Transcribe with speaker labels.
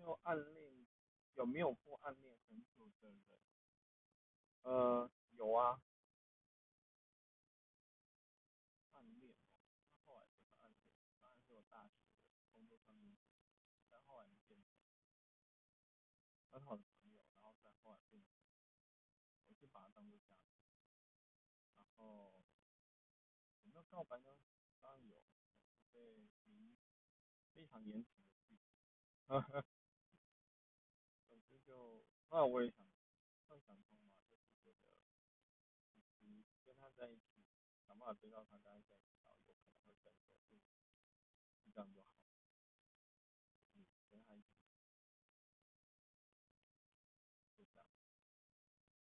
Speaker 1: 有暗恋，有没有过暗恋很久的人？呃，有啊。暗恋哦，那后来不是暗恋，当然是我大学工作上面，但后来变成很好的朋友，然后再后来变成，我是把他当做家人。然后有没有告白呢？当然有，对，非常严谨的拒绝。哈哈。那，我也想，算想通嘛，就是觉得，嗯，跟他在一起，想办法追到他，跟他在一起，然后有可能会，